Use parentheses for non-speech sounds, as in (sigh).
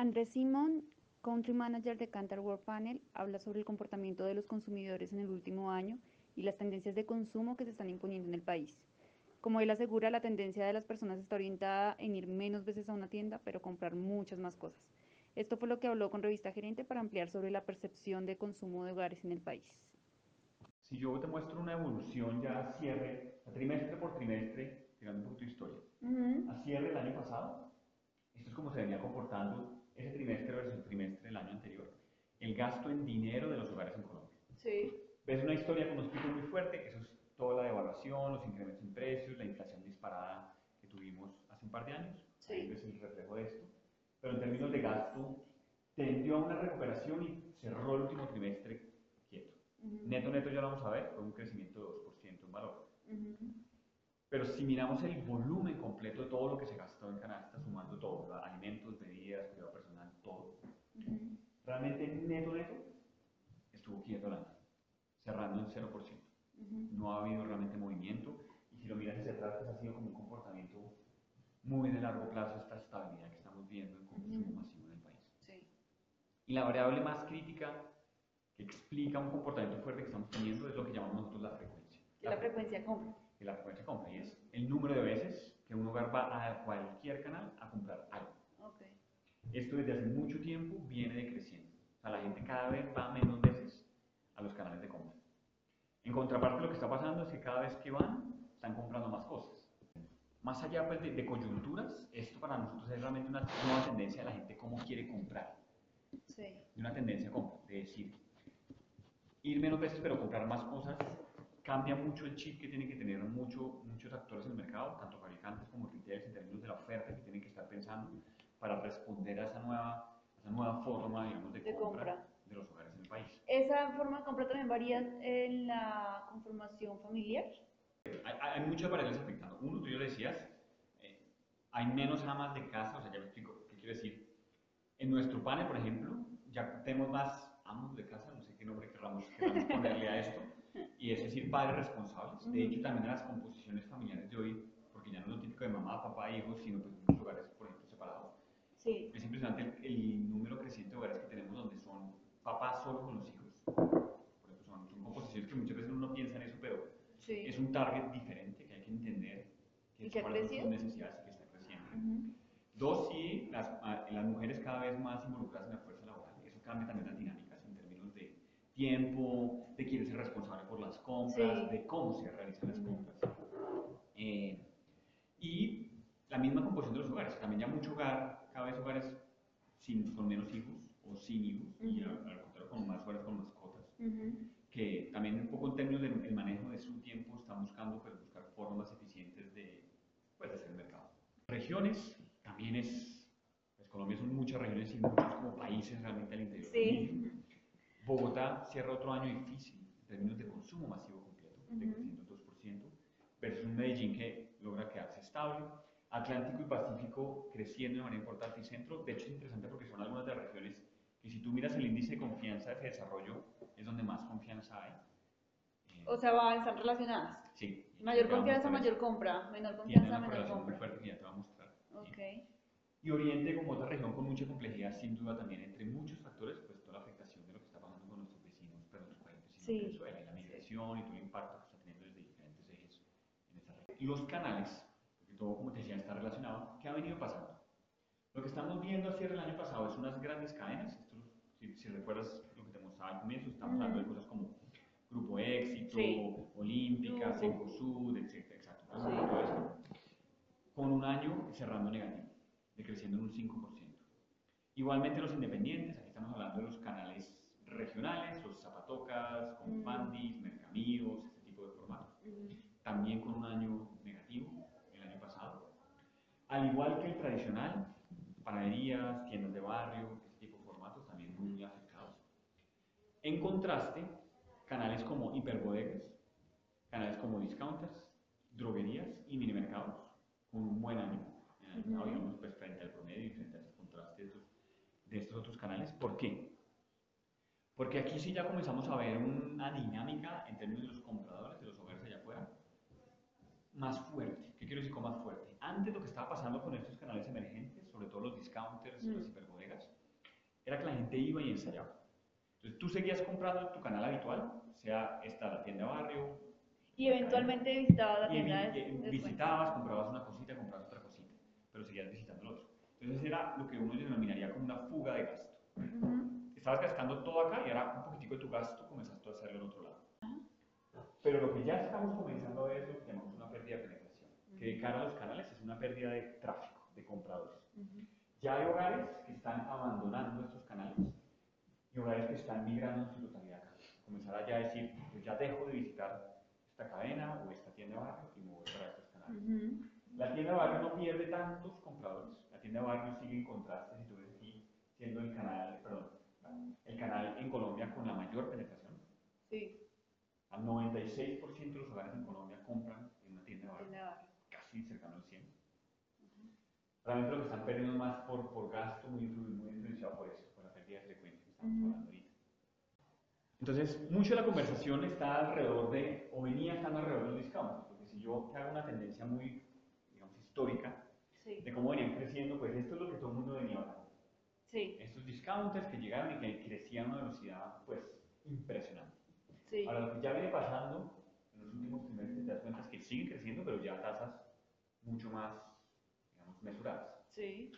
Andrés Simón, Country Manager de Cantar World Panel, habla sobre el comportamiento de los consumidores en el último año y las tendencias de consumo que se están imponiendo en el país. Como él asegura, la tendencia de las personas está orientada en ir menos veces a una tienda, pero comprar muchas más cosas. Esto fue lo que habló con Revista Gerente para ampliar sobre la percepción de consumo de hogares en el país. Si yo te muestro una evolución ya a cierre, a trimestre por trimestre, tirando un poquito de historia, a cierre del año pasado, esto es como se venía comportando ese trimestre versus el trimestre del año anterior, el gasto en dinero de los hogares en Colombia. Sí. Ves una historia con unos picos muy fuertes, eso es toda la devaluación, los incrementos en precios, la inflación disparada que tuvimos hace un par de años, sí. ahí ves el reflejo de esto, pero en términos de gasto tendió a una recuperación y cerró el último trimestre quieto. Neto, neto ya lo vamos a ver, fue un crecimiento de 2% en valor. Pero si miramos el volumen completo de todo lo que se gastó en canasta, sumando todo, alimentos, bebidas, cuidado personal, todo, realmente neto neto estuvo quieto la cerrando en 0%. No ha habido realmente movimiento y si lo miras hacia atrás, pues ha sido como un comportamiento muy de largo plazo esta estabilidad que estamos viendo en consumo masivo en el país. Sí. Y la variable más crítica que explica un comportamiento fuerte que estamos teniendo es lo que llamamos nosotros la frecuencia. La, la frecuencia compra que la frecuencia compra y es el número de veces que un hogar va a cualquier canal a comprar algo. Esto desde hace mucho tiempo viene decreciendo. O sea, la gente cada vez va menos veces a los canales de compra. En contraparte, lo que está pasando es que cada vez que van, están comprando más cosas. Más allá pues, de, de, coyunturas, esto para nosotros es realmente una nueva tendencia de la gente cómo quiere comprar. Sí. Una tendencia a compra, de decir, ir menos veces pero comprar más cosas cambia mucho el chip que tienen que tener mucho, muchos actores en el mercado, tanto fabricantes como retailers, en términos de la oferta que tienen que estar pensando para responder a esa nueva, a esa nueva forma digamos, de, de compra, compra, de los hogares en el país. ¿Esa forma de compra también varía en la conformación familiar? Hay, hay muchas variables afectando. Uno, tú ya lo decías, eh, hay menos amas de casa, o sea, ya me explico qué quiero decir. En nuestro panel, por ejemplo, ya tenemos más amos de casa, no sé qué nombre queramos, queramos (laughs) ponerle a esto, y es decir, padres responsables. De hecho, también en las composiciones familiares de hoy, porque ya no es lo típico de mamá, papá, hijos, sino pues muchos hogares, por ejemplo, separados. Sí. Es impresionante el, el, número creciente de hogares que tenemos donde son papás solo con los hijos. Por son, son composiciones que muchas veces uno no piensa en eso, pero sí. es un target diferente que hay que entender que ¿Y que ha cuáles son sus necesidades y que está creciendo. Uh -huh. Dos, sí, las, las mujeres cada vez más involucradas en la fuerza laboral. Eso cambia también las dinámicas en términos de tiempo, de quién es el responsable por las compras, Sí. de cómo se realizan las compras. Eh, y la misma composición de los hogares. También ya mucho hogar, cada vez hogares sin, con menos hijos o sin hijos, y al, al contrario con más hogares con mascotas. Ujú. Que también un poco en términos del el manejo de su tiempo están buscando pues, buscar formas eficientes de, pues, de hacer mercado. Regiones, también es, pues Colombia son muchas regiones y muchos como países realmente al interior. Sí. Bogotá cierra otro año difícil en términos de consumo masivo completo, decreciendo 2%, versus un Medellín que logra quedarse estable. Atlántico y Pacífico creciendo de manera importante y centro. De hecho, es interesante porque son algunas de las regiones que si tú miras el índice de confianza de desarrollo, es donde más confianza hay. Eh, O sea, van, están relacionadas. sí. Mayor confianza, mayor compra. Menor confianza, menor correlación muy compra. fuerte que ya te va a mostrar. Ok. Y Oriente como otra región con mucha complejidad, sin duda también entre muchos factores, pues toda la afectación de lo que está pasando con nuestros vecinos, pero nuestros países vecinos Sí. Venezuela y la migración y todo el impacto que está teniendo desde diferentes ejes en esta región. Los canales, todo como te decía está relacionado, ¿qué ha venido pasando? Lo que estamos viendo a cierre del año pasado es unas grandes cadenas, esto, si, si recuerdas lo que te mostraba al comienzo, estamos hablando de cosas como Grupo Éxito, Sí. Olímpica, Grupo. Cencosud, etc. Exacto, todo esto con un año cerrando negativo, decreciendo en un 5%. Igualmente los independientes, aquí estamos hablando de los canales regionales, los zapatocas, Mm. Confandis, Mercamíos, este tipo de formatos, también con un año negativo el año pasado. Al igual que el tradicional, panaderías, tiendas de barrio, este tipo de formatos también muy afectados. En contraste, canales como hiperbodegas, canales como discounters, droguerías y minimercados, con un buen año, en el digamos, pues, frente al promedio y frente al contraste de estos, de estos otros canales. ¿Por qué? Porque aquí sí ya comenzamos a ver una dinámica en términos de los compradores, de los hogares allá afuera, más fuerte. ¿Qué quiero decir con más fuerte? Antes lo que estaba pasando con estos canales emergentes, sobre todo los discounters, Mm. las hiperbodegas, era que la gente iba y ensayaba. Entonces tú seguías comprando tu canal habitual, sea esta la tienda barrio, Y eventualmente visitabas la y, tienda vi- de, y después. visitabas, comprabas una cosita, comprabas otra cosita, pero seguías visitando el otro. Entonces era lo que uno denominaría como una fuga de gasto. Estabas gastando todo acá y ahora un poquitico de tu gasto comenzaste a hacerlo en otro lado. Pero lo que ya estamos comenzando a ver es lo que llamamos una pérdida de que de cara a los canales es una pérdida de tráfico, de compradores. Ujú. Ya hay hogares que están abandonando estos canales y hogares que están migrando en su totalidad acá. Comenzar a ya decir, pues ya dejo de visitar esta cadena o esta tienda de barrio y me voy para estos canales. Ujú. La tienda de barrio no pierde tantos compradores. La tienda de barrio sigue en contraste, si tú ves aquí, siendo el canal, perdón, el canal en Colombia con la mayor penetración. Sí, Al 96% de los hogares en Colombia compran en una tienda de barrio, tienda de barrio. casi cercano al 100. Realmente lo que están perdiendo más por, por gasto, muy, muy influenciado por eso, por la pérdida de frecuencia que estamos hablando ahorita. Entonces, mucho de la conversación está alrededor de, o venía estando alrededor de los discounts, porque si yo hago una tendencia muy, digamos, histórica, Sí, de cómo venían creciendo, pues esto es lo que todo el mundo venía hablando. sí, Estos discounters que llegaron y que crecían a una velocidad, pues, impresionante. sí. Ahora, lo que ya viene pasando en los últimos trimestres, te das cuenta es que siguen creciendo, pero ya a tasas mucho más, mesuradas. Sí,